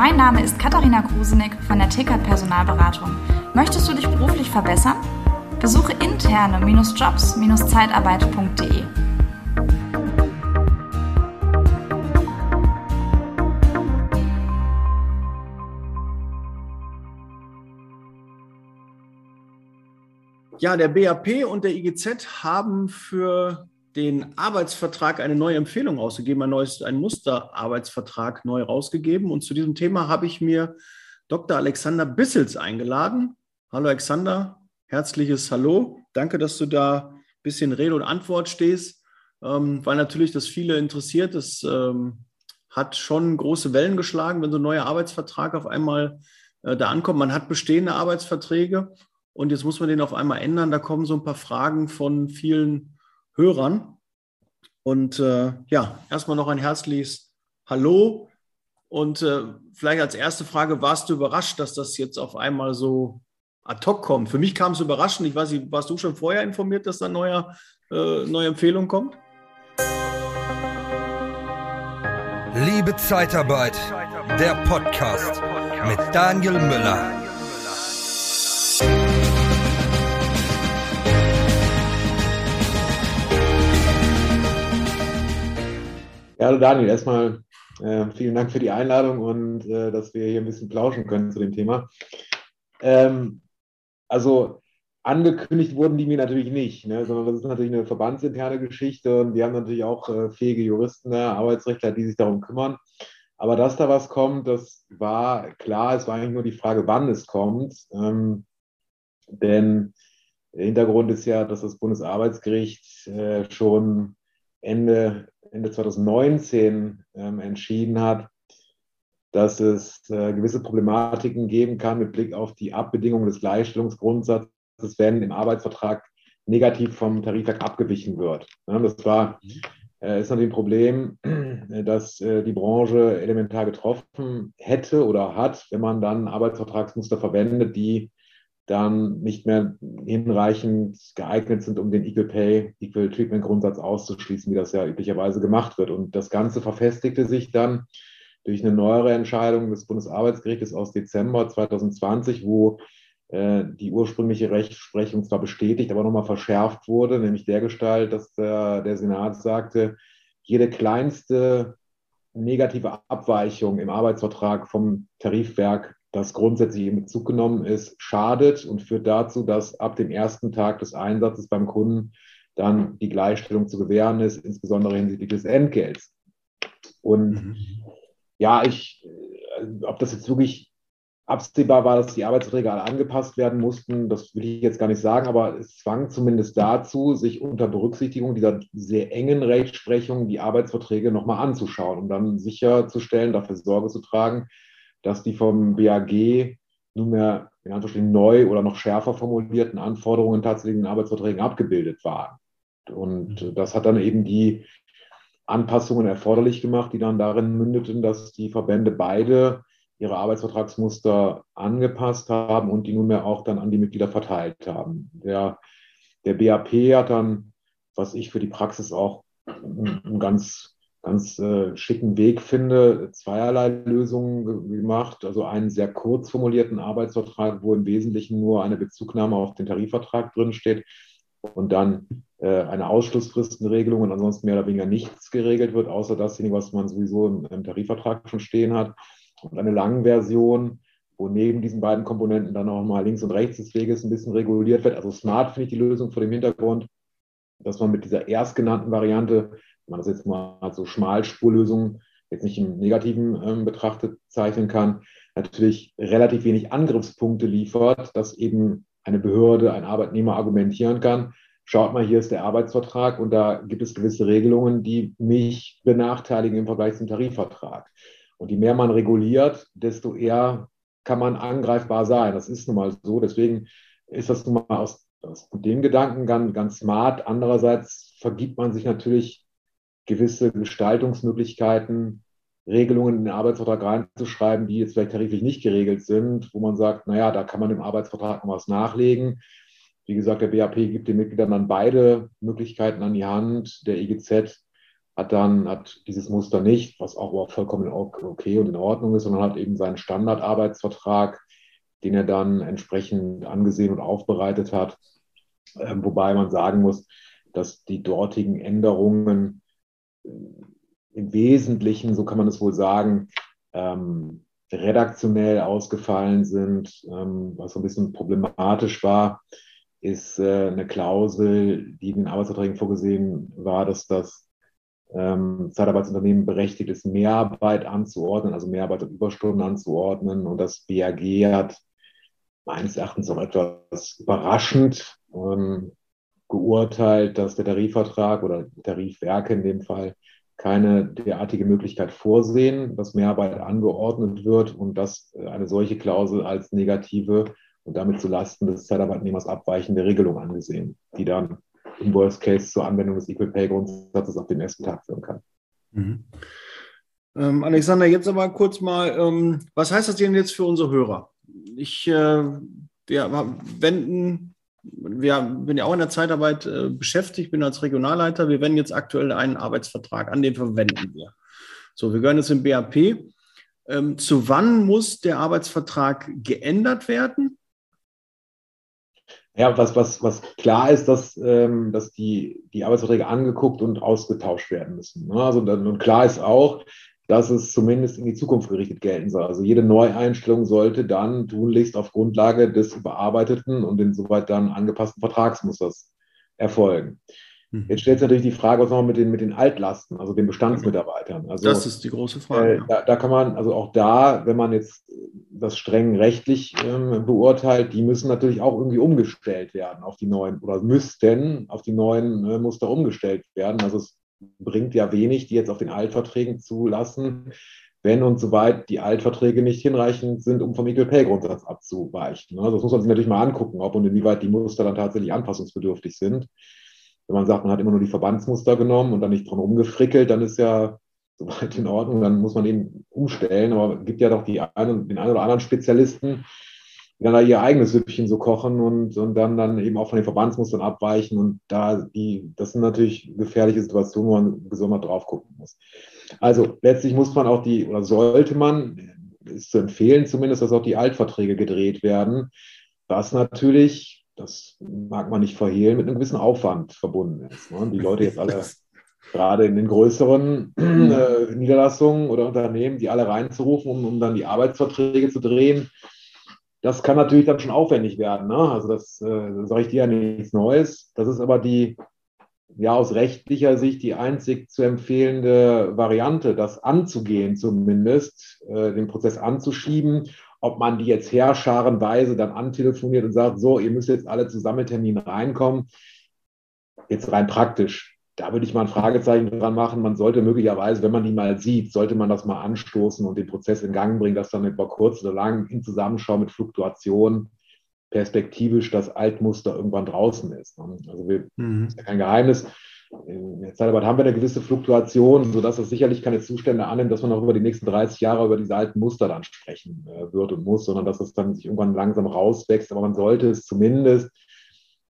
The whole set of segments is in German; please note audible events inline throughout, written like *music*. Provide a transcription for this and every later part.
Mein Name ist Katharina Krusenick von der Tickert Personalberatung. Möchtest du dich beruflich verbessern? Besuche interne-jobs-zeitarbeit.de. Ja, der BAP und der IGZ haben für den Arbeitsvertrag eine neue Empfehlung ausgegeben, ein neues, ein Musterarbeitsvertrag neu rausgegeben. Und zu diesem Thema habe ich mir Dr. Alexander Bissels eingeladen. Hallo Alexander, herzliches Hallo. Danke, dass du da ein bisschen Rede und Antwort stehst, ähm, weil natürlich das viele interessiert. Das ähm, hat schon große Wellen geschlagen, wenn so ein neuer Arbeitsvertrag auf einmal äh, da ankommt. Man hat bestehende Arbeitsverträge und jetzt muss man den auf einmal ändern. Da kommen so ein paar Fragen von vielen Hörern. Und äh, ja, erstmal noch ein herzliches Hallo. Und äh, vielleicht als erste Frage, warst du überrascht, dass das jetzt auf einmal so ad hoc kommt? Für mich kam es überraschend. Ich weiß nicht, warst du schon vorher informiert, dass da eine äh, neue Empfehlung kommt? Liebe Zeitarbeit, der Podcast mit Daniel Müller. Ja, Daniel, erstmal äh, vielen Dank für die Einladung und äh, dass wir hier ein bisschen plauschen können zu dem Thema. Ähm, also angekündigt wurden die mir natürlich nicht, ne, sondern das ist natürlich eine verbandsinterne Geschichte und wir haben natürlich auch äh, fähige Juristen, ne, Arbeitsrechtler, die sich darum kümmern. Aber dass da was kommt, das war klar. Es war eigentlich nur die Frage, wann es kommt. Ähm, denn der Hintergrund ist ja, dass das Bundesarbeitsgericht äh, schon Ende Ende 2019 ähm, entschieden hat, dass es äh, gewisse Problematiken geben kann mit Blick auf die Abbedingungen des Gleichstellungsgrundsatzes, wenn im Arbeitsvertrag negativ vom Tarifwerk abgewichen wird. Das war, äh, ist natürlich ein Problem, äh, dass die Branche elementar getroffen hätte oder hat, wenn man dann Arbeitsvertragsmuster verwendet, die dann nicht mehr hinreichend geeignet sind, um den Equal Pay, Equal Treatment Grundsatz auszuschließen, wie das ja üblicherweise gemacht wird. Und das Ganze verfestigte sich dann durch eine neuere Entscheidung des Bundesarbeitsgerichtes aus Dezember 2020, wo äh, die ursprüngliche Rechtsprechung zwar bestätigt, aber nochmal verschärft wurde, nämlich der Gestalt, dass der, der Senat sagte, jede kleinste negative Abweichung im Arbeitsvertrag vom Tarifwerk das grundsätzlich in Bezug genommen ist, schadet und führt dazu, dass ab dem ersten Tag des Einsatzes beim Kunden dann die Gleichstellung zu gewähren ist, insbesondere hinsichtlich des Entgelts. Und mhm. ja, ich, äh, ob das jetzt wirklich absehbar war, dass die Arbeitsverträge alle angepasst werden mussten, das will ich jetzt gar nicht sagen, aber es zwang zumindest dazu, sich unter Berücksichtigung dieser sehr engen Rechtsprechung die Arbeitsverträge nochmal anzuschauen, um dann sicherzustellen, dafür Sorge zu tragen, dass die vom BAG nunmehr in Anführungsstrichen neu oder noch schärfer formulierten Anforderungen tatsächlich in den Arbeitsverträgen abgebildet waren. Und mhm. das hat dann eben die Anpassungen erforderlich gemacht, die dann darin mündeten, dass die Verbände beide ihre Arbeitsvertragsmuster angepasst haben und die nunmehr auch dann an die Mitglieder verteilt haben. Der, der BAP hat dann, was ich für die Praxis auch ein ganz ganz äh, schicken Weg finde, zweierlei Lösungen gemacht. Also einen sehr kurz formulierten Arbeitsvertrag, wo im Wesentlichen nur eine Bezugnahme auf den Tarifvertrag drinsteht und dann äh, eine Ausschlussfristenregelung und ansonsten mehr oder weniger nichts geregelt wird, außer dasjenige, was man sowieso im, im Tarifvertrag schon stehen hat. Und eine lange Version, wo neben diesen beiden Komponenten dann auch mal links und rechts des Weges ein bisschen reguliert wird. Also smart finde ich die Lösung vor dem Hintergrund, dass man mit dieser erstgenannten Variante man das jetzt mal als so Schmalspurlösung jetzt nicht im Negativen ähm, betrachtet zeichnen kann, natürlich relativ wenig Angriffspunkte liefert, dass eben eine Behörde, ein Arbeitnehmer argumentieren kann, schaut mal, hier ist der Arbeitsvertrag und da gibt es gewisse Regelungen, die mich benachteiligen im Vergleich zum Tarifvertrag. Und je mehr man reguliert, desto eher kann man angreifbar sein. Das ist nun mal so. Deswegen ist das nun mal aus, aus dem Gedanken ganz, ganz smart. Andererseits vergibt man sich natürlich gewisse Gestaltungsmöglichkeiten, Regelungen in den Arbeitsvertrag reinzuschreiben, die jetzt vielleicht tariflich nicht geregelt sind, wo man sagt, naja, da kann man im Arbeitsvertrag noch was nachlegen. Wie gesagt, der BAP gibt den Mitgliedern dann beide Möglichkeiten an die Hand. Der IGZ hat dann hat dieses Muster nicht, was auch vollkommen okay und in Ordnung ist, sondern hat eben seinen Standardarbeitsvertrag, den er dann entsprechend angesehen und aufbereitet hat. Ähm, wobei man sagen muss, dass die dortigen Änderungen im Wesentlichen, so kann man es wohl sagen, ähm, redaktionell ausgefallen sind. Ähm, was so ein bisschen problematisch war, ist äh, eine Klausel, die in den Arbeitsverträgen vorgesehen war, dass das ähm, Zeitarbeitsunternehmen berechtigt ist, Mehrarbeit anzuordnen, also Mehrarbeit und Überstunden anzuordnen. Und das BAG hat meines Erachtens auch etwas überraschend ähm, geurteilt, dass der Tarifvertrag oder Tarifwerke in dem Fall keine derartige Möglichkeit vorsehen, dass Mehrarbeit angeordnet wird und dass eine solche Klausel als negative und damit zulasten des Zeitarbeitnehmers abweichende Regelung angesehen, die dann im Worst Case zur Anwendung des Equal Pay Grundsatzes auf den ersten Tag führen kann. Mhm. Ähm, Alexander, jetzt aber kurz mal, ähm, was heißt das denn jetzt für unsere Hörer? Ich, äh, wir wenden, wir bin ja auch in der Zeitarbeit äh, beschäftigt, bin als Regionalleiter. Wir wenden jetzt aktuell einen Arbeitsvertrag an, den verwenden wir. So, wir gehören jetzt im BAP. Ähm, zu wann muss der Arbeitsvertrag geändert werden? Ja, was, was, was klar ist, dass, ähm, dass die, die Arbeitsverträge angeguckt und ausgetauscht werden müssen. Ne? Also, und klar ist auch, dass es zumindest in die Zukunft gerichtet gelten soll. Also jede Neueinstellung sollte dann tunlichst auf Grundlage des überarbeiteten und insoweit dann angepassten Vertragsmusters erfolgen. Mhm. Jetzt stellt sich natürlich die Frage, was machen wir mit den, mit den Altlasten, also den Bestandsmitarbeitern. Also, das ist die große Frage. Äh, da, da, kann man, also auch da, wenn man jetzt das streng rechtlich ähm, beurteilt, die müssen natürlich auch irgendwie umgestellt werden auf die neuen oder müssten auf die neuen äh, Muster umgestellt werden. Also es bringt ja wenig, die jetzt auf den Altverträgen zu lassen, wenn und soweit die Altverträge nicht hinreichend sind, um vom Equal Pay Grundsatz abzuweichen. Also das muss man sich natürlich mal angucken, ob und inwieweit die Muster dann tatsächlich anpassungsbedürftig sind. Wenn man sagt, man hat immer nur die Verbandsmuster genommen und dann nicht dran rumgefrickelt, dann ist ja soweit in Ordnung, dann muss man eben umstellen. Aber es gibt ja doch die einen, den einen oder anderen Spezialisten, dann da ihr eigenes Süppchen so kochen und, und dann, dann eben auch von den Verbandsmustern abweichen. Und da die, das sind natürlich gefährliche Situationen, wo man besonders drauf gucken muss. Also letztlich muss man auch die, oder sollte man, ist zu empfehlen zumindest, dass auch die Altverträge gedreht werden, was natürlich das mag man nicht verhehlen, mit einem gewissen Aufwand verbunden ist. Ne? Die Leute jetzt alle, *laughs* gerade in den größeren äh, Niederlassungen oder Unternehmen, die alle reinzurufen, um, um dann die Arbeitsverträge zu drehen, das kann natürlich dann schon aufwendig werden. Ne? Also das, äh, sage ich dir ja nichts Neues. Das ist aber die, ja, aus rechtlicher Sicht die einzig zu empfehlende Variante, das anzugehen zumindest, äh, den Prozess anzuschieben ob man die jetzt herscharenweise dann antelefoniert und sagt, so, ihr müsst jetzt alle zusammen Termin reinkommen. Jetzt rein praktisch. Da würde ich mal ein Fragezeichen dran machen. Man sollte möglicherweise, wenn man die mal sieht, sollte man das mal anstoßen und den Prozess in Gang bringen, dass dann über kurz oder lang in Zusammenschau mit Fluktuation perspektivisch das Altmuster irgendwann draußen ist. Also wir, mhm. ist ja kein Geheimnis in der Zeitarbeit haben wir eine gewisse Fluktuation, sodass das sicherlich keine Zustände annimmt, dass man auch über die nächsten 30 Jahre über diese alten Muster dann sprechen äh, wird und muss, sondern dass das dann sich irgendwann langsam rauswächst. Aber man sollte es zumindest,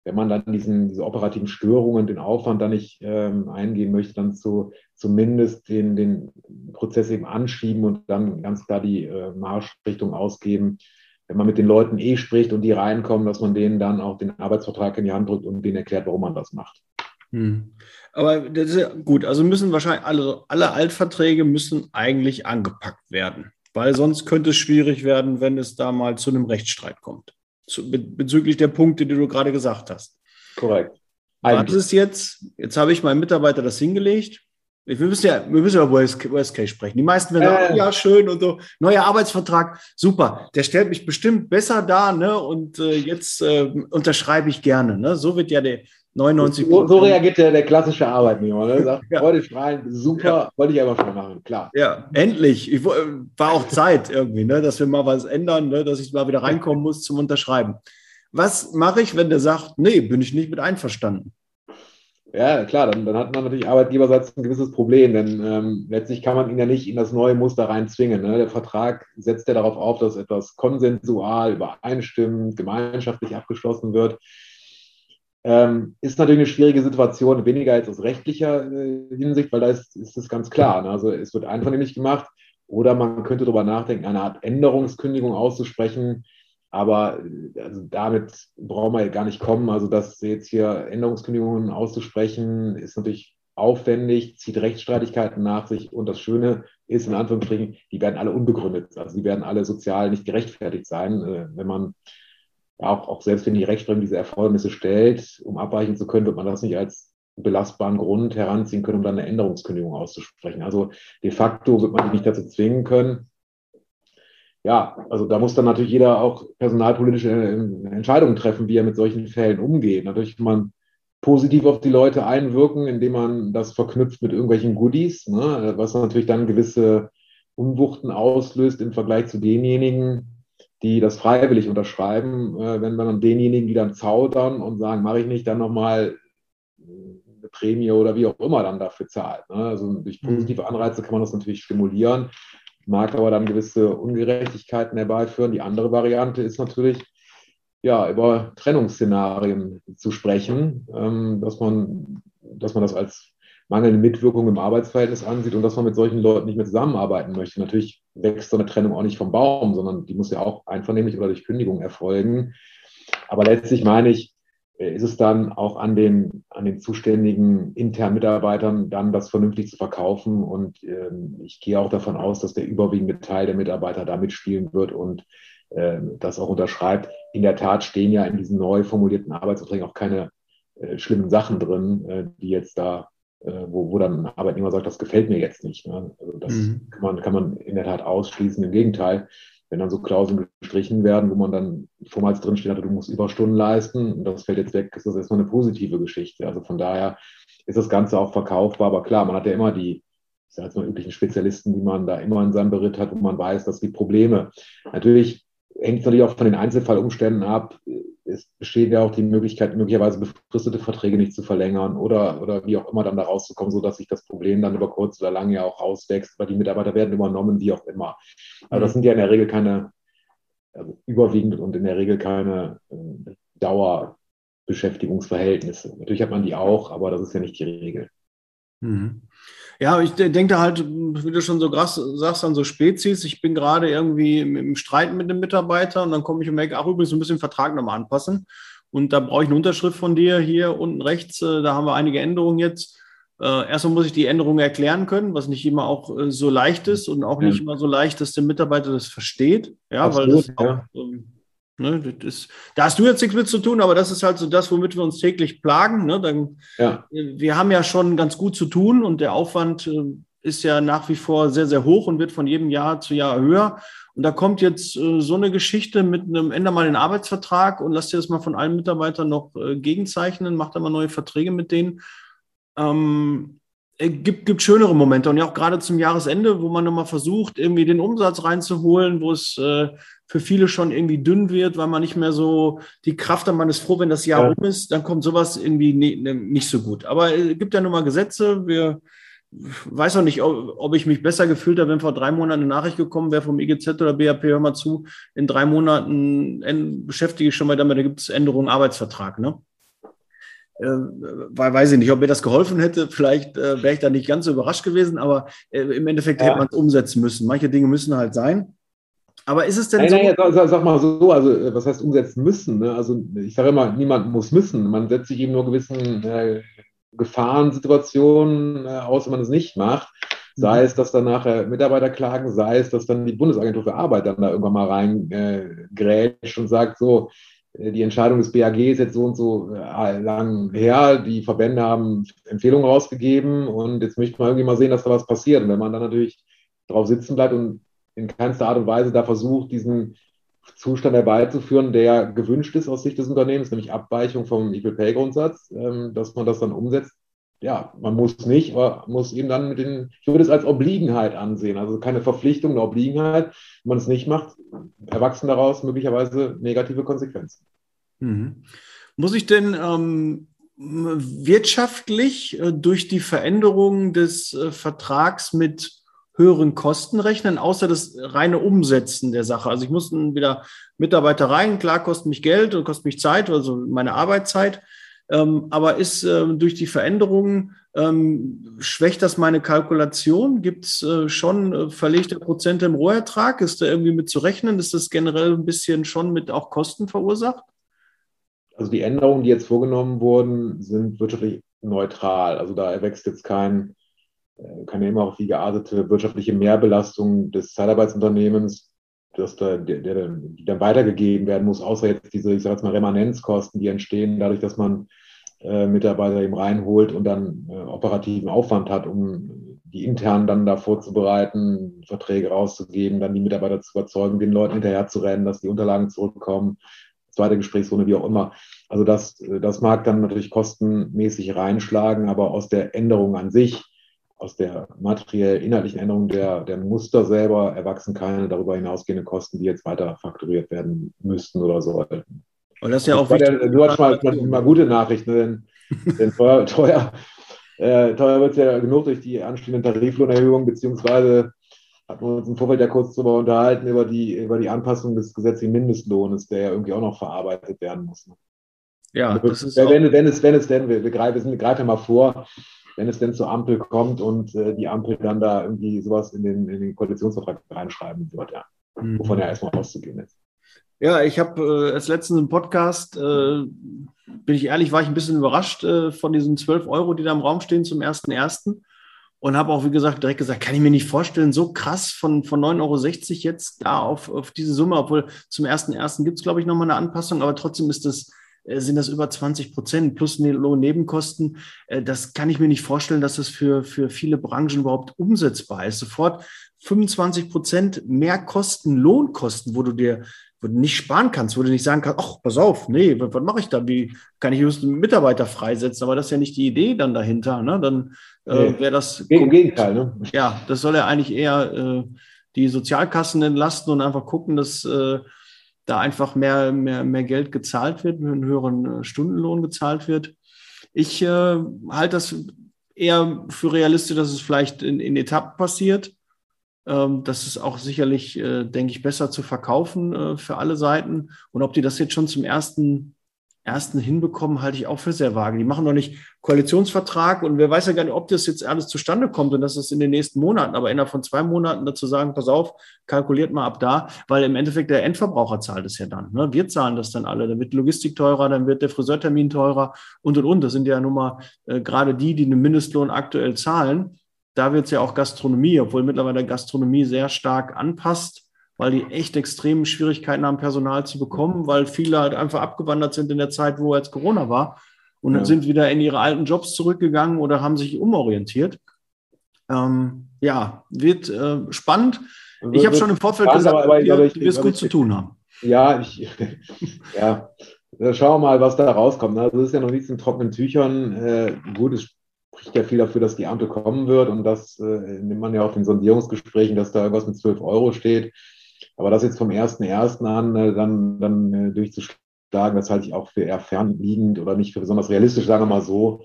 wenn man dann diesen, diese operativen Störungen, den Aufwand dann nicht ähm, eingehen möchte, dann zu, zumindest den, den Prozess eben anschieben und dann ganz klar die äh, Marschrichtung ausgeben, wenn man mit den Leuten eh spricht und die reinkommen, dass man denen dann auch den Arbeitsvertrag in die Hand drückt und denen erklärt, warum man das macht. Hm. Aber das ist ja gut. Also müssen wahrscheinlich alle, alle Altverträge müssen eigentlich angepackt werden, weil sonst könnte es schwierig werden, wenn es da mal zu einem Rechtsstreit kommt. Zu, bezüglich der Punkte, die du gerade gesagt hast. Korrekt. Was ist jetzt? Jetzt habe ich meinem Mitarbeiter das hingelegt. Wir müssen ja, wir müssen über Worst, Worst Case sprechen. Die meisten werden sagen, äh. ja, schön und so. Neuer Arbeitsvertrag, super. Der stellt mich bestimmt besser dar, ne? Und äh, jetzt äh, unterschreibe ich gerne. Ne? So wird ja der, 99 so, so, reagiert der, der klassische Arbeitnehmer. Ne? Sagt, ja. Freude strahlen, super, ja. wollte ich aber schon machen, klar. Ja, endlich. Ich, war auch Zeit irgendwie, ne, dass wir mal was ändern, ne, dass ich mal wieder reinkommen muss zum Unterschreiben. Was mache ich, wenn der sagt, nee, bin ich nicht mit einverstanden? Ja, klar, dann, dann hat man natürlich arbeitgeberseits ein gewisses Problem, denn ähm, letztlich kann man ihn ja nicht in das neue Muster reinzwingen. Ne? Der Vertrag setzt ja darauf auf, dass etwas konsensual, übereinstimmend, gemeinschaftlich abgeschlossen wird. Ähm, ist natürlich eine schwierige Situation, weniger jetzt aus rechtlicher äh, Hinsicht, weil da ist, ist das ganz klar. Ne? Also es wird einvernehmlich gemacht oder man könnte darüber nachdenken, eine Art Änderungskündigung auszusprechen. Aber äh, also damit brauchen wir gar nicht kommen. Also das jetzt hier Änderungskündigungen auszusprechen, ist natürlich aufwendig, zieht Rechtsstreitigkeiten nach sich. Und das Schöne ist, in Anführungsstrichen, die werden alle unbegründet. Also die werden alle sozial nicht gerechtfertigt sein, äh, wenn man auch, auch selbst wenn die Rechtsprechung diese Erfordernisse stellt, um abweichen zu können, wird man das nicht als belastbaren Grund heranziehen können, um dann eine Änderungskündigung auszusprechen. Also de facto wird man die nicht dazu zwingen können. Ja, also da muss dann natürlich jeder auch personalpolitische äh, Entscheidungen treffen, wie er mit solchen Fällen umgeht. Natürlich kann man positiv auf die Leute einwirken, indem man das verknüpft mit irgendwelchen Goodies, ne, was natürlich dann gewisse Unwuchten auslöst im Vergleich zu denjenigen, die das freiwillig unterschreiben, äh, wenn man denjenigen, die dann zaudern und sagen, mache ich nicht, dann nochmal eine Prämie oder wie auch immer dann dafür zahlt. Ne? Also durch mhm. positive Anreize kann man das natürlich stimulieren, mag aber dann gewisse Ungerechtigkeiten herbeiführen. Die andere Variante ist natürlich, ja, über Trennungsszenarien zu sprechen, ähm, dass, man, dass man das als mangelnde Mitwirkung im Arbeitsverhältnis ansieht und dass man mit solchen Leuten nicht mehr zusammenarbeiten möchte. Natürlich wächst so eine Trennung auch nicht vom Baum, sondern die muss ja auch einvernehmlich oder durch Kündigung erfolgen. Aber letztlich meine ich, äh, ist es dann auch an den, an den zuständigen internen Mitarbeitern, dann das vernünftig zu verkaufen. Und ähm, ich gehe auch davon aus, dass der überwiegende Teil der Mitarbeiter da mitspielen wird und äh, das auch unterschreibt. In der Tat stehen ja in diesen neu formulierten Arbeitsverträgen auch keine äh, schlimmen Sachen drin, äh, die jetzt da äh, wo, wo dann ein Arbeitnehmer sagt, das gefällt mir jetzt nicht. Ne? Also das mhm. kann, man, kann man in der Tat ausschließen. Im Gegenteil, wenn dann so Klauseln gestrichen werden, wo man dann vormals drinsteht hatte, du musst Überstunden leisten und das fällt jetzt weg, ist das erstmal eine positive Geschichte. Also von daher ist das Ganze auch verkaufbar. Aber klar, man hat ja immer die, ich sage jetzt mal, üblichen Spezialisten, die man da immer in seinem Beritt hat, wo man weiß, dass die Probleme. Natürlich hängt es natürlich auch von den Einzelfallumständen ab es besteht ja auch die Möglichkeit, möglicherweise befristete Verträge nicht zu verlängern oder, oder wie auch immer dann da rauszukommen, sodass sich das Problem dann über kurz oder lang ja auch auswächst, weil die Mitarbeiter werden übernommen, wie auch immer. Also das mhm. sind ja in der Regel keine, also überwiegend und in der Regel keine äh, Dauerbeschäftigungsverhältnisse. Natürlich hat man die auch, aber das ist ja nicht die Regel. Mhm. Ja, ich denke halt, wie du schon so krass sagst, an so Spezies. Ich bin gerade irgendwie im Streiten mit einem Mitarbeiter und dann komme ich und merke, ach übrigens, ein bisschen Vertrag nochmal anpassen. Und da brauche ich eine Unterschrift von dir hier unten rechts. Äh, da haben wir einige Änderungen jetzt. Äh, erstmal muss ich die Änderungen erklären können, was nicht immer auch äh, so leicht ist und auch nicht immer so leicht, dass der Mitarbeiter das versteht. Ja, Absolut, weil das auch, ähm, Ne, ist, da hast du jetzt nichts mit zu tun, aber das ist halt so das, womit wir uns täglich plagen. Ne? Dann, ja. Wir haben ja schon ganz gut zu tun und der Aufwand äh, ist ja nach wie vor sehr, sehr hoch und wird von jedem Jahr zu Jahr höher. Und da kommt jetzt äh, so eine Geschichte mit einem, änder mal den Arbeitsvertrag und lass dir das mal von allen Mitarbeitern noch äh, gegenzeichnen, mach da mal neue Verträge mit denen. Ähm, äh, gibt, gibt schönere Momente und ja auch gerade zum Jahresende, wo man nochmal versucht, irgendwie den Umsatz reinzuholen, wo es äh, für viele schon irgendwie dünn wird, weil man nicht mehr so die Kraft hat, man ist froh, wenn das Jahr ja. um ist, dann kommt sowas irgendwie nie, ne, nicht so gut. Aber es äh, gibt ja nun mal Gesetze, wir weiß auch nicht, ob, ob ich mich besser gefühlt habe, wenn vor drei Monaten eine Nachricht gekommen wäre vom EGZ oder BAP, hör mal zu, in drei Monaten beschäftige ich schon mal damit, da gibt es Änderungen Arbeitsvertrag, ne? Äh, weiß ich nicht, ob mir das geholfen hätte. Vielleicht äh, wäre ich da nicht ganz so überrascht gewesen, aber äh, im Endeffekt ja. hätte man es umsetzen müssen. Manche Dinge müssen halt sein. Aber ist es denn nein, so? Nein, sag, sag, mal so, also äh, was heißt umsetzen müssen? Ne? Also ich sage immer, niemand muss müssen. Man setzt sich eben nur gewissen äh, Gefahrensituationen äh, aus, wenn man es nicht macht. Sei mhm. es, dass dann nachher Mitarbeiter klagen, sei es, dass dann die Bundesagentur für Arbeit dann da irgendwann mal reingrätscht äh, und sagt, so, die Entscheidung des BAG ist jetzt so und so äh, lang her. Die Verbände haben Empfehlungen rausgegeben und jetzt möchte man irgendwie mal sehen, dass da was passiert. Und wenn man dann natürlich drauf sitzen bleibt und in keinster Art und Weise da versucht, diesen Zustand herbeizuführen, der gewünscht ist aus Sicht des Unternehmens, nämlich Abweichung vom Equal Pay Grundsatz, ähm, dass man das dann umsetzt. Ja, man muss nicht, aber muss eben dann mit den, ich würde es als Obliegenheit ansehen, also keine Verpflichtung, eine Obliegenheit. Wenn man es nicht macht, erwachsen daraus möglicherweise negative Konsequenzen. Mhm. Muss ich denn ähm, wirtschaftlich äh, durch die Veränderung des äh, Vertrags mit höheren Kosten rechnen, außer das reine Umsetzen der Sache. Also ich muss wieder Mitarbeiter rein, klar, kostet mich Geld und kostet mich Zeit, also meine Arbeitszeit. Ähm, aber ist äh, durch die Veränderungen, ähm, schwächt das meine Kalkulation? Gibt es äh, schon äh, verlegte Prozente im Rohertrag? Ist da irgendwie mit zu rechnen? Ist das generell ein bisschen schon mit auch Kosten verursacht? Also die Änderungen, die jetzt vorgenommen wurden, sind wirtschaftlich neutral. Also da erwächst jetzt kein, äh, keine immer auch wie geartete wirtschaftliche Mehrbelastung des Zeitarbeitsunternehmens, dass da, der, der, dann weitergegeben werden muss, außer jetzt diese, ich sage jetzt mal, Remanenzkosten, die entstehen dadurch, dass man äh, Mitarbeiter eben reinholt und dann äh, operativen Aufwand hat, um die intern dann da vorzubereiten, Verträge rauszugeben, dann die Mitarbeiter zu überzeugen, den Leuten hinterher zu rennen, dass die Unterlagen zurückkommen, zweite Gesprächsrunde, wie auch immer. Also das, das mag dann natürlich kostenmäßig reinschlagen, aber aus der Änderung an sich, aus der materiell inhaltlichen Änderung der, der Muster selber erwachsen keine darüber hinausgehende Kosten, die jetzt weiter fakturiert werden müssten oder sollten. Und das ist ja auch. Der, du hast mal, mal, gute Nachrichten, denn, denn *laughs* teuer, teuer, äh, teuer wird es ja genug durch die anstehenden Tariflohnerhöhungen, beziehungsweise hatten wir uns im Vorfeld ja kurz darüber unterhalten, über die, über die Anpassung des gesetzlichen Mindestlohnes, der ja irgendwie auch noch verarbeitet werden muss. Ne? Ja, das ist wenn, wenn, es, wenn es denn, wir, wir greifen, wir greifen mal vor, wenn es denn zur Ampel kommt und äh, die Ampel dann da irgendwie sowas in den, in den Koalitionsvertrag reinschreiben wird, ja. Mhm. Wovon ja erstmal auszugehen ist. Ja, ich habe äh, als letztens im Podcast, äh, bin ich ehrlich, war ich ein bisschen überrascht äh, von diesen 12 Euro, die da im Raum stehen zum 1.1. Und habe auch, wie gesagt, direkt gesagt, kann ich mir nicht vorstellen, so krass von, von 9,60 Euro jetzt da auf, auf diese Summe, obwohl zum 1.1. gibt es, glaube ich, nochmal eine Anpassung, aber trotzdem ist das, sind das über 20 Prozent plus ne-, Lohnnebenkosten. Äh, das kann ich mir nicht vorstellen, dass das für, für viele Branchen überhaupt umsetzbar ist. Sofort 25 Prozent mehr Kosten, Lohnkosten, wo du dir wo du nicht sparen kannst, wo du nicht sagen kannst, ach, pass auf, nee, was, was mache ich da? Wie kann ich just einen Mitarbeiter freisetzen? Aber das ist ja nicht die Idee dann dahinter. Ne? Dann äh, wäre das. Im Gegenteil, ne? Ja, das soll ja eigentlich eher äh, die Sozialkassen entlasten und einfach gucken, dass äh, da einfach mehr, mehr, mehr Geld gezahlt wird, einen höheren äh, Stundenlohn gezahlt wird. Ich äh, halte das eher für realistisch, dass es vielleicht in, in Etappen passiert. Ähm, das ist auch sicherlich, äh, denke ich, besser zu verkaufen äh, für alle Seiten. Und ob die das jetzt schon zum ersten, ersten hinbekommen, halte ich auch für sehr vage. Die machen noch nicht Koalitionsvertrag und wer weiß ja gar nicht, ob das jetzt alles zustande kommt und das ist in den nächsten Monaten. Aber innerhalb von zwei Monaten dazu sagen, pass auf, kalkuliert mal ab da, weil im Endeffekt der Endverbraucher zahlt es ja dann. Ne? Wir zahlen das dann alle. Dann wird Logistik teurer, dann wird der Friseurtermin teurer und und und. Das sind ja nun mal äh, gerade die, die den Mindestlohn aktuell zahlen da wird es ja auch Gastronomie, obwohl mittlerweile Gastronomie sehr stark anpasst, weil die echt extreme Schwierigkeiten haben, Personal zu bekommen, weil viele halt einfach abgewandert sind in der Zeit, wo jetzt Corona war und ja. sind wieder in ihre alten Jobs zurückgegangen oder haben sich umorientiert. Ähm, ja, wird äh, spannend. Ich habe schon im Vorfeld gesagt, aber, aber, wir, wirst gut zu tun haben. Ja, ich, *laughs* ja, schauen wir mal, was da rauskommt. Also das ist ja noch nichts in trockenen Tüchern. Äh, gut, es spricht ja viel dafür, dass die Ampel kommen wird und das äh, nimmt man ja auch in Sondierungsgesprächen, dass da irgendwas mit 12 Euro steht. Aber das jetzt vom 1.1. an äh, dann, dann äh, durchzuschlagen, das halte ich auch für eher fernliegend oder nicht für besonders realistisch, sagen wir mal so.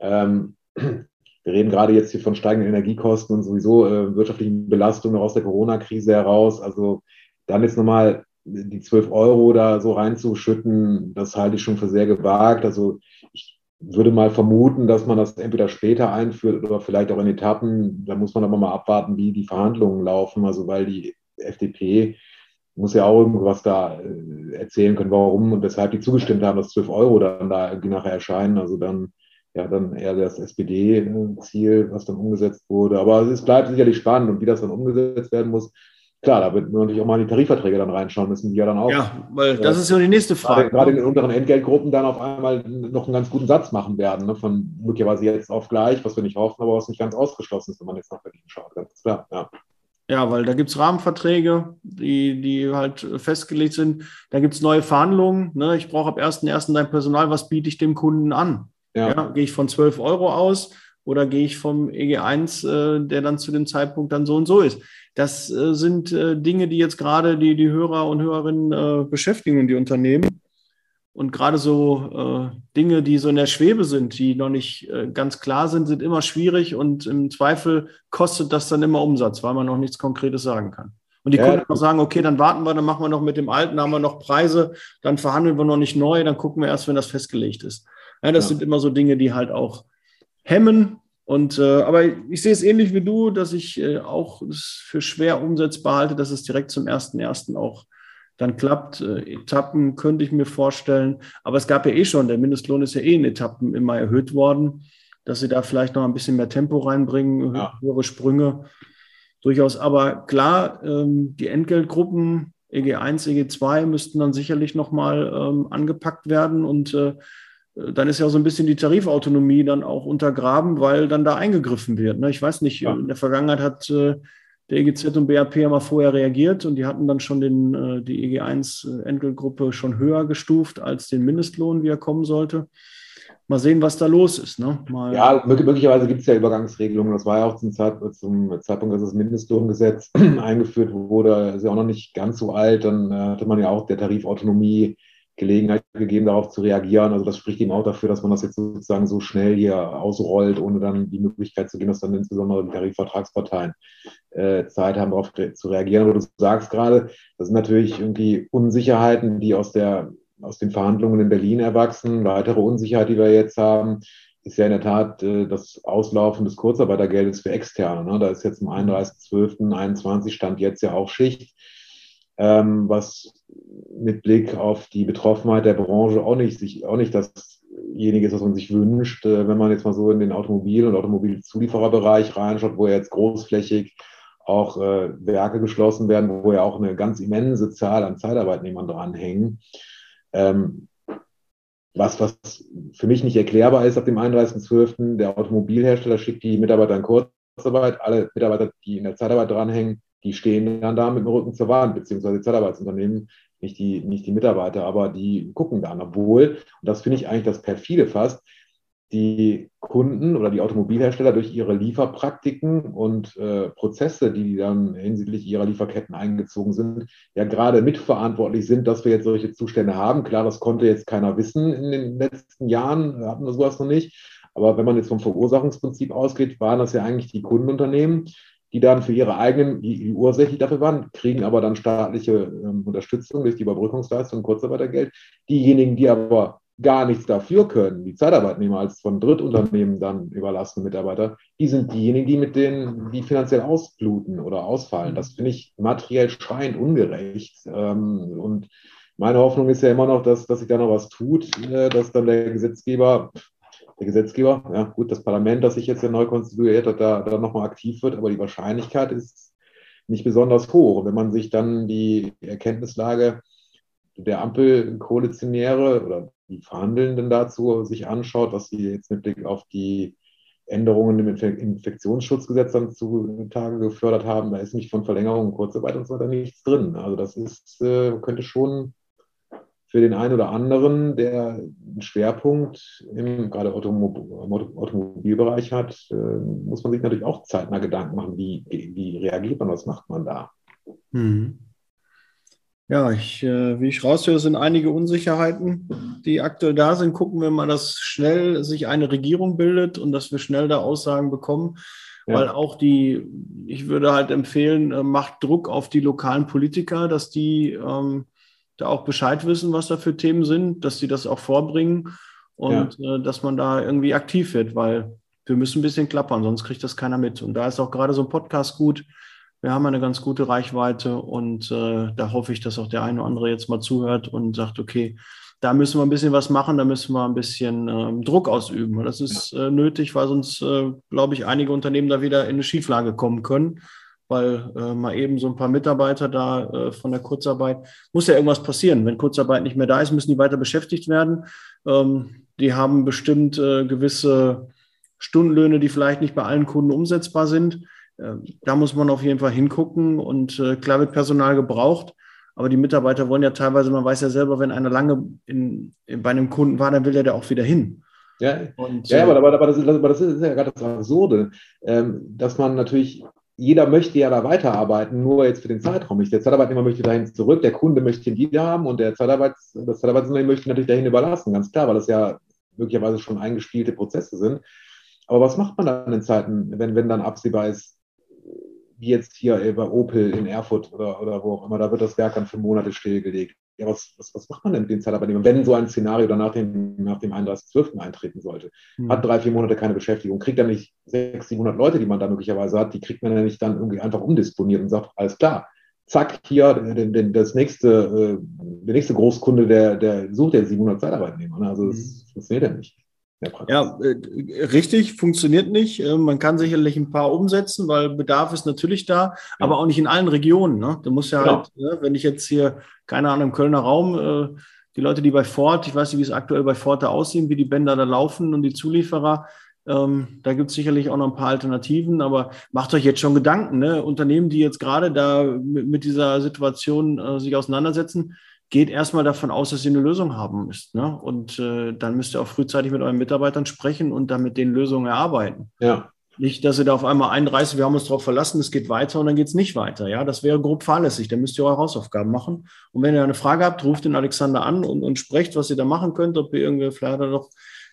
Ähm, wir reden gerade jetzt hier von steigenden Energiekosten und sowieso äh, wirtschaftlichen Belastungen aus der Corona-Krise heraus. Also dann jetzt nochmal die 12 Euro da so reinzuschütten, das halte ich schon für sehr gewagt. Also ich würde mal vermuten, dass man das entweder später einführt oder vielleicht auch in Etappen. Da muss man aber mal abwarten, wie die Verhandlungen laufen. Also weil die FDP muss ja auch irgendwas da äh, erzählen können, warum und weshalb die zugestimmt haben, dass 12 Euro dann da irgendwie nachher erscheinen. Also dann ja dann eher das SPD-Ziel, was dann umgesetzt wurde. Aber es bleibt sicherlich spannend und wie das dann umgesetzt werden muss, Klar, da wird man natürlich auch mal in die Tarifverträge dann reinschauen müssen, die ja dann auch. Ja, weil das äh, ist ja die nächste Frage. Gerade, in den unteren Entgeltgruppen dann auf einmal noch einen ganz guten Satz machen werden, ne, von möglicherweise jetzt auf gleich, was wir nicht hoffen, aber was nicht ganz ausgeschlossen ist, wenn man jetzt nach Berlin schaut, ganz klar, ja. Ja, weil da gibt es Rahmenverträge, die, die halt festgelegt sind. Da gibt es neue Verhandlungen. Ne? Ich brauche ab 1.1. dein Personal, was biete ich dem Kunden an? Ja. ja Gehe ich von 12 Euro aus oder gehe ich vom EG1, äh, der dann zu dem Zeitpunkt dann so und so ist? Das äh, sind äh, Dinge, die jetzt gerade die, die Hörer und Hörerinnen äh, beschäftigen, die Unternehmen. Und gerade so äh, Dinge, die so in der Schwebe sind, die noch nicht äh, ganz klar sind, sind immer schwierig und im Zweifel kostet das dann immer Umsatz, weil man noch nichts Konkretes sagen kann. Und die ja. Kunden noch sagen, okay, dann warten wir, dann machen wir noch mit dem Alten, haben wir noch Preise, dann verhandeln wir noch nicht neu, dann gucken wir erst, wenn das festgelegt ist. Ja, das ja. sind immer so Dinge, die halt auch hemmen. Und äh, aber ich sehe es ähnlich wie du, dass ich äh, auch es für schwer umsetzbar halte, dass es direkt zum 1.1. auch dann klappt. Äh, Etappen könnte ich mir vorstellen. Aber es gab ja eh schon, der Mindestlohn ist ja eh in Etappen immer erhöht worden, dass sie da vielleicht noch ein bisschen mehr Tempo reinbringen, ja. höhere Sprünge. Durchaus. Aber klar, ähm, die Entgeltgruppen EG1, EG2 müssten dann sicherlich nochmal ähm, angepackt werden und äh, dann ist ja auch so ein bisschen die Tarifautonomie dann auch untergraben, weil dann da eingegriffen wird. Ne? Ich weiß nicht, ja. in der Vergangenheit hat äh, der EGZ und BAP ja mal vorher reagiert und die hatten dann schon den, äh, die EG1-Entgeltgruppe schon höher gestuft als den Mindestlohn, wie er kommen sollte. Mal sehen, was da los ist. Ne? Mal ja, möglicherweise gibt es ja Übergangsregelungen. Das war ja auch zum, Zeit, zum Zeitpunkt, als das Mindestlohngesetz *clears throat* eingeführt wurde, ist ja auch noch nicht ganz so alt. Dann äh, hatte man ja auch der Tarifautonomie Gelegenheit gegeben, darauf zu reagieren. Also das spricht eben auch dafür, dass man das jetzt sozusagen so schnell hier ausrollt, ohne dann die Möglichkeit zu geben, dass dann insbesondere die Tarifvertragsparteien äh, Zeit haben, darauf zu reagieren. Aber du sagst gerade, das sind natürlich irgendwie Unsicherheiten, die aus, der, aus den Verhandlungen in Berlin erwachsen. Weitere Unsicherheit, die wir jetzt haben, ist ja in der Tat äh, das Auslaufen des Kurzarbeitergeldes für Externe. Ne? Da ist jetzt am 31.12.21 Stand jetzt ja auch Schicht ähm, was mit Blick auf die Betroffenheit der Branche auch nicht, sich, auch nicht dasjenige ist, was man sich wünscht. Äh, wenn man jetzt mal so in den Automobil- und Automobilzuliefererbereich reinschaut, wo jetzt großflächig auch äh, Werke geschlossen werden, wo ja auch eine ganz immense Zahl an Zeitarbeitnehmern dranhängen. Ähm, was, was für mich nicht erklärbar ist, ab dem 31.12. der Automobilhersteller schickt die Mitarbeiter in Kurzarbeit, alle Mitarbeiter, die in der Zeitarbeit dranhängen, die stehen dann da mit dem Rücken zur Wand, beziehungsweise Zeitarbeitsunternehmen, nicht die, nicht die Mitarbeiter, aber die gucken dann. Obwohl, und das finde ich eigentlich das perfide fast, die Kunden oder die Automobilhersteller durch ihre Lieferpraktiken und äh, Prozesse, die dann hinsichtlich ihrer Lieferketten eingezogen sind, ja gerade mitverantwortlich sind, dass wir jetzt solche Zustände haben. Klar, das konnte jetzt keiner wissen in den letzten Jahren, hatten wir sowas noch nicht. Aber wenn man jetzt vom Verursachungsprinzip ausgeht, waren das ja eigentlich die Kundenunternehmen, die dann für ihre eigenen, die ursächlich dafür waren, kriegen aber dann staatliche ähm, Unterstützung durch die Überbrückungsleistung Kurzarbeitergeld. Diejenigen, die aber gar nichts dafür können, die Zeitarbeitnehmer als von Drittunternehmen dann überlassene Mitarbeiter, die sind diejenigen, die mit denen, die finanziell ausbluten oder ausfallen. Das finde ich materiell schreiend ungerecht. Ähm, und meine Hoffnung ist ja immer noch, dass, dass sich da noch was tut, äh, dass dann der Gesetzgeber der Gesetzgeber, ja gut, das Parlament, das sich jetzt ja neu konstituiert hat, da, da nochmal aktiv wird, aber die Wahrscheinlichkeit ist nicht besonders hoch. Wenn man sich dann die Erkenntnislage der Ampelkoalitionäre oder die Verhandelnden dazu sich anschaut, was sie jetzt mit Blick auf die Änderungen im Infektionsschutzgesetz dann zutage gefördert haben, da ist nicht von Verlängerung, Kurzarbeit und so weiter nichts drin. Also das ist, äh, könnte schon für den einen oder anderen, der einen Schwerpunkt im gerade Automobil, Automobilbereich hat, äh, muss man sich natürlich auch zeitnah Gedanken machen, wie, wie reagiert man, was macht man da. Hm. Ja, ich, äh, wie ich raushöre, sind einige Unsicherheiten, die aktuell da sind. Gucken wir mal, dass schnell sich eine Regierung bildet und dass wir schnell da Aussagen bekommen. Ja. Weil auch die, ich würde halt empfehlen, äh, macht Druck auf die lokalen Politiker, dass die ähm, da auch Bescheid wissen, was da für Themen sind, dass sie das auch vorbringen und ja. äh, dass man da irgendwie aktiv wird, weil wir müssen ein bisschen klappern, sonst kriegt das keiner mit. Und da ist auch gerade so ein Podcast gut. Wir haben eine ganz gute Reichweite und äh, da hoffe ich, dass auch der eine oder andere jetzt mal zuhört und sagt, okay, da müssen wir ein bisschen was machen, da müssen wir ein bisschen ähm, Druck ausüben. Das ist äh, nötig, weil sonst, äh, glaube ich, einige Unternehmen da wieder in eine Schieflage kommen können weil äh, mal eben so ein paar Mitarbeiter da äh, von der Kurzarbeit, muss ja irgendwas passieren. Wenn Kurzarbeit nicht mehr da ist, müssen die weiter beschäftigt werden. Ähm, die haben bestimmt äh, gewisse Stundenlöhne, die vielleicht nicht bei allen Kunden umsetzbar sind. Ähm, da muss man auf jeden Fall hingucken und äh, klar wird Personal gebraucht. Aber die Mitarbeiter wollen ja teilweise, man weiß ja selber, wenn einer lange in, in, bei einem Kunden war, dann will er da auch wieder hin. Ja, und, ja aber, aber, aber, das ist, aber, das ist, ja gerade das Absurde, ähm, dass man natürlich jeder möchte ja da weiterarbeiten, nur jetzt für den Zeitraum. Der Zeitarbeitnehmer möchte dahin zurück, der Kunde möchte ihn wieder haben und der Zeitarbeits, das Zeitarbeitsunternehmen möchte natürlich dahin überlassen, ganz klar, weil das ja möglicherweise schon eingespielte Prozesse sind. Aber was macht man dann in Zeiten, wenn, wenn dann absehbar ist, wie jetzt hier bei Opel in Erfurt oder, oder wo auch immer, da wird das Werk dann für Monate stillgelegt. Ja, was, was, was macht man denn mit den Zeitarbeitnehmern, wenn so ein Szenario dann nach dem, nach dem 31.12. eintreten sollte? Mhm. Hat drei, vier Monate keine Beschäftigung, kriegt er nicht 600, 700 Leute, die man da möglicherweise hat, die kriegt man ja nicht dann irgendwie einfach umdisponiert und sagt, alles klar, zack, hier das nächste, äh, der nächste Großkunde, der, der sucht ja 700 Zeitarbeitnehmer. Ne? Also das mhm. funktioniert ja nicht. Ja, äh, richtig, funktioniert nicht. Äh, man kann sicherlich ein paar umsetzen, weil Bedarf ist natürlich da, aber auch nicht in allen Regionen. Ne? Du musst ja, ja. halt, ne, wenn ich jetzt hier, keine Ahnung, im Kölner Raum, äh, die Leute, die bei Ford, ich weiß nicht, wie es aktuell bei Ford da aussieht, wie die Bänder da laufen und die Zulieferer, ähm, da gibt es sicherlich auch noch ein paar Alternativen, aber macht euch jetzt schon Gedanken. Ne? Unternehmen, die jetzt gerade da mit, mit dieser Situation äh, sich auseinandersetzen, geht erstmal davon aus, dass ihr eine Lösung haben müsst. Ne? Und äh, dann müsst ihr auch frühzeitig mit euren Mitarbeitern sprechen und dann mit den Lösungen erarbeiten. Ja. Nicht, dass ihr da auf einmal einreißt, wir haben uns darauf verlassen, es geht weiter und dann geht es nicht weiter. Ja, das wäre grob fahrlässig. Dann müsst ihr eure Hausaufgaben machen. Und wenn ihr eine Frage habt, ruft den Alexander an und, und sprecht, was ihr da machen könnt, ob ihr irgendwie vielleicht noch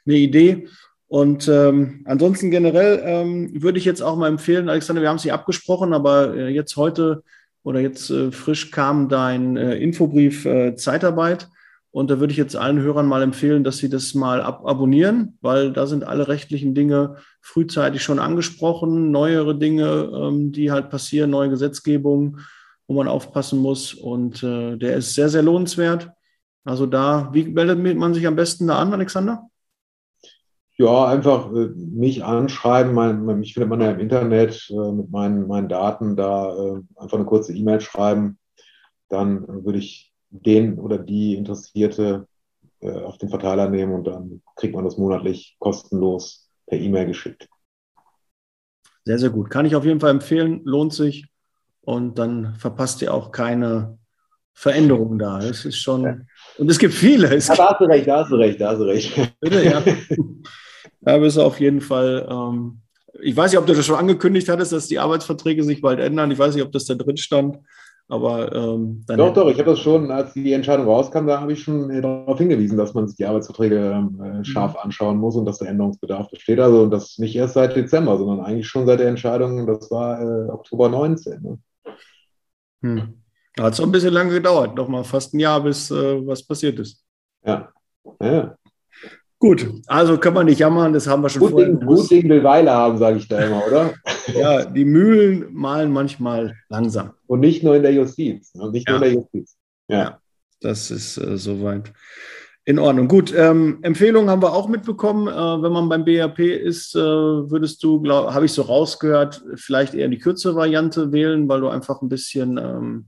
eine Idee. Und ähm, ansonsten generell ähm, würde ich jetzt auch mal empfehlen, Alexander, wir haben es hier abgesprochen, aber äh, jetzt heute oder jetzt äh, frisch kam dein äh, Infobrief äh, Zeitarbeit. Und da würde ich jetzt allen Hörern mal empfehlen, dass sie das mal ab abonnieren, weil da sind alle rechtlichen Dinge frühzeitig schon angesprochen, neuere Dinge, ähm, die halt passieren, neue Gesetzgebung, wo man aufpassen muss. Und äh, der ist sehr, sehr lohnenswert. Also da, wie meldet man sich am besten da an, Alexander? Ja, einfach äh, mich anschreiben. Mein, mich findet man ja im Internet äh, mit meinen, meinen Daten da äh, einfach eine kurze E-Mail schreiben. Dann würde ich den oder die Interessierte äh, auf den Verteiler nehmen und dann kriegt man das monatlich kostenlos per E-Mail geschickt. Sehr, sehr gut. Kann ich auf jeden Fall empfehlen. Lohnt sich. Und dann verpasst ihr auch keine Veränderungen da. Es ist schon. Und es gibt viele. Es ja, da hast du recht, da hast du recht, da hast du recht. Bitte, ja. *laughs* Da bist du auf jeden Fall. Ähm, ich weiß nicht, ob du das schon angekündigt hattest, dass die Arbeitsverträge sich bald ändern. Ich weiß nicht, ob das da drin stand. Aber ähm, doch, doch, ich habe das schon, als die Entscheidung rauskam, da habe ich schon darauf hingewiesen, dass man sich die Arbeitsverträge ähm, äh, mhm. scharf anschauen muss und dass der Änderungsbedarf besteht. Also und das nicht erst seit Dezember, sondern eigentlich schon seit der Entscheidung, das war äh, Oktober 19. Ne? Hm. Hat es auch ein bisschen lange gedauert, noch mal fast ein Jahr, bis äh, was passiert ist. Ja. ja. Gut, also kann man nicht jammern, das haben wir schon gut vorher. Ding, gut Ding will Weile haben, sage ich da immer, oder? *laughs* ja, die Mühlen malen manchmal langsam. Und nicht nur in der Justiz. Und ne? nicht ja. nur in der Justiz. Ja, ja das ist äh, soweit. In Ordnung. Gut, ähm, Empfehlungen haben wir auch mitbekommen. Äh, wenn man beim BRP ist, äh, würdest du, habe ich so rausgehört, vielleicht eher die kürzere Variante wählen, weil du einfach ein bisschen ähm,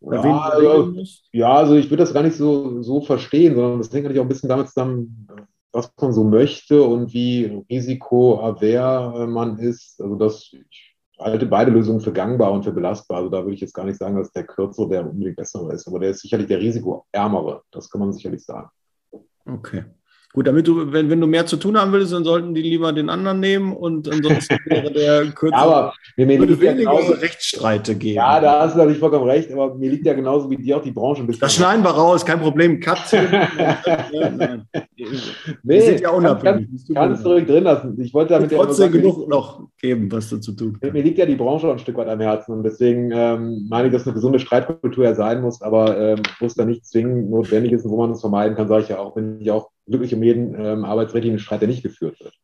ja, also, ja, also ich würde das gar nicht so, so verstehen, sondern das hängt natürlich auch ein bisschen damit zusammen, was man so möchte und wie risikoaver man ist. Also das, ich halte beide Lösungen für gangbar und für belastbar. Also da würde ich jetzt gar nicht sagen, dass der kürzere der unbedingt bessere ist, aber der ist sicherlich der risikoärmere. Das kann man sicherlich sagen. Okay. Gut, damit du, wenn, wenn du mehr zu tun haben willst, dann sollten die lieber den anderen nehmen und ansonsten *laughs* wäre der kürzere. aber mir, mir würde weniger ja genauso, Rechtsstreite geben. Ja, da hast du natürlich vollkommen recht, aber mir liegt ja genauso wie dir auch die Branche ein bisschen. Das schneiden wir raus, kein Problem. Katze. *laughs* nein. Nee, sind ja unabhängig. Kannst, kannst du ruhig drin lassen. Ich wollte damit ja trotzdem genug noch geben, was du zu tun Mir, mir liegt ja die Branche auch ein Stück weit am Herzen und deswegen ähm, meine ich, dass eine gesunde Streitkultur ja sein muss, aber ähm, wo es da nicht zwingend notwendig ist und wo man es vermeiden kann, sage ich ja auch, wenn ich auch wirklich um jeden ähm, arbeitsrechtlichen Streit, der nicht geführt wird.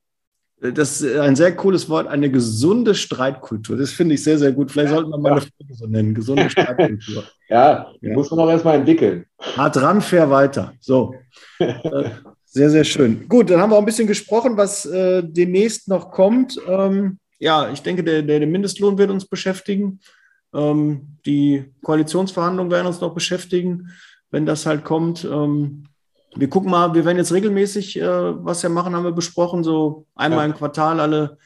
Das ist ein sehr cooles Wort, eine gesunde Streitkultur. Das finde ich sehr, sehr gut. Vielleicht ja, sollten wir mal ja. eine Folge so nennen, gesunde Streitkultur. *laughs* ja, ja, muss man auch erstmal entwickeln. Hart ran, fair weiter. So. *laughs* Äh, sehr, sehr schön. Gut, dann haben wir auch ein bisschen gesprochen, was äh, demnächst noch kommt. Ähm, ja, ich denke, der, der, der, Mindestlohn wird uns beschäftigen. Ähm, die Koalitionsverhandlungen werden uns noch beschäftigen, wenn das halt kommt. Ähm, wir gucken mal, wir werden jetzt regelmäßig äh, was wir machen, haben wir besprochen. So einmal ja. im Quartal, alle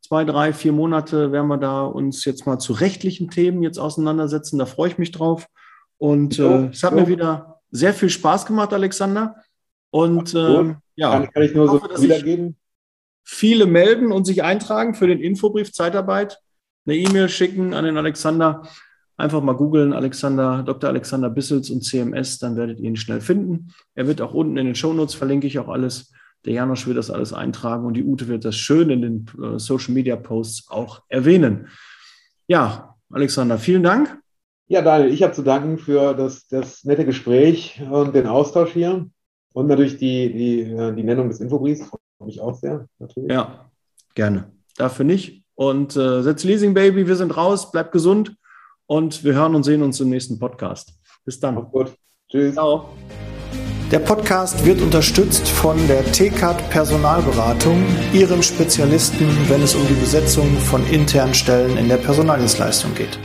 zwei, drei, vier Monate werden wir da uns jetzt mal zu rechtlichen Themen jetzt auseinandersetzen. Da freue ich mich drauf. Und äh, es hat ja. mir wieder sehr viel Spaß gemacht, Alexander. Und äh, ja, kann, kann, ich nur hoffe, so wiedergeben. Viele melden und sich eintragen für den Infobrief Zeitarbeit. Eine E-Mail schicken an den Alexander. Einfach mal googeln, Alexander, Dr. Alexander Bissels und CMS, dann werdet ihr ihn schnell finden. Er wird auch unten in den Shownotes, verlinke ich auch alles. Der Janosch wird das alles eintragen und die Ute wird das schön in den äh, Social Media Posts auch erwähnen. Ja, Alexander, vielen Dank. Ja, Daniel, ich habe zu danken für das, das nette Gespräch und den Austausch hier und natürlich die, die, die Nennung des Infobriefs. Freue mich auch sehr, natürlich. Ja, gerne. Dafür nicht. Und äh, Setz Leasing Baby, wir sind raus, bleibt gesund und wir hören und sehen uns im nächsten Podcast. Bis dann. Auf gut. Tschüss. Ciao. Der Podcast wird unterstützt von der TCAT Personalberatung, ihrem Spezialisten, wenn es um die Besetzung von internen Stellen in der Personaldienstleistung geht.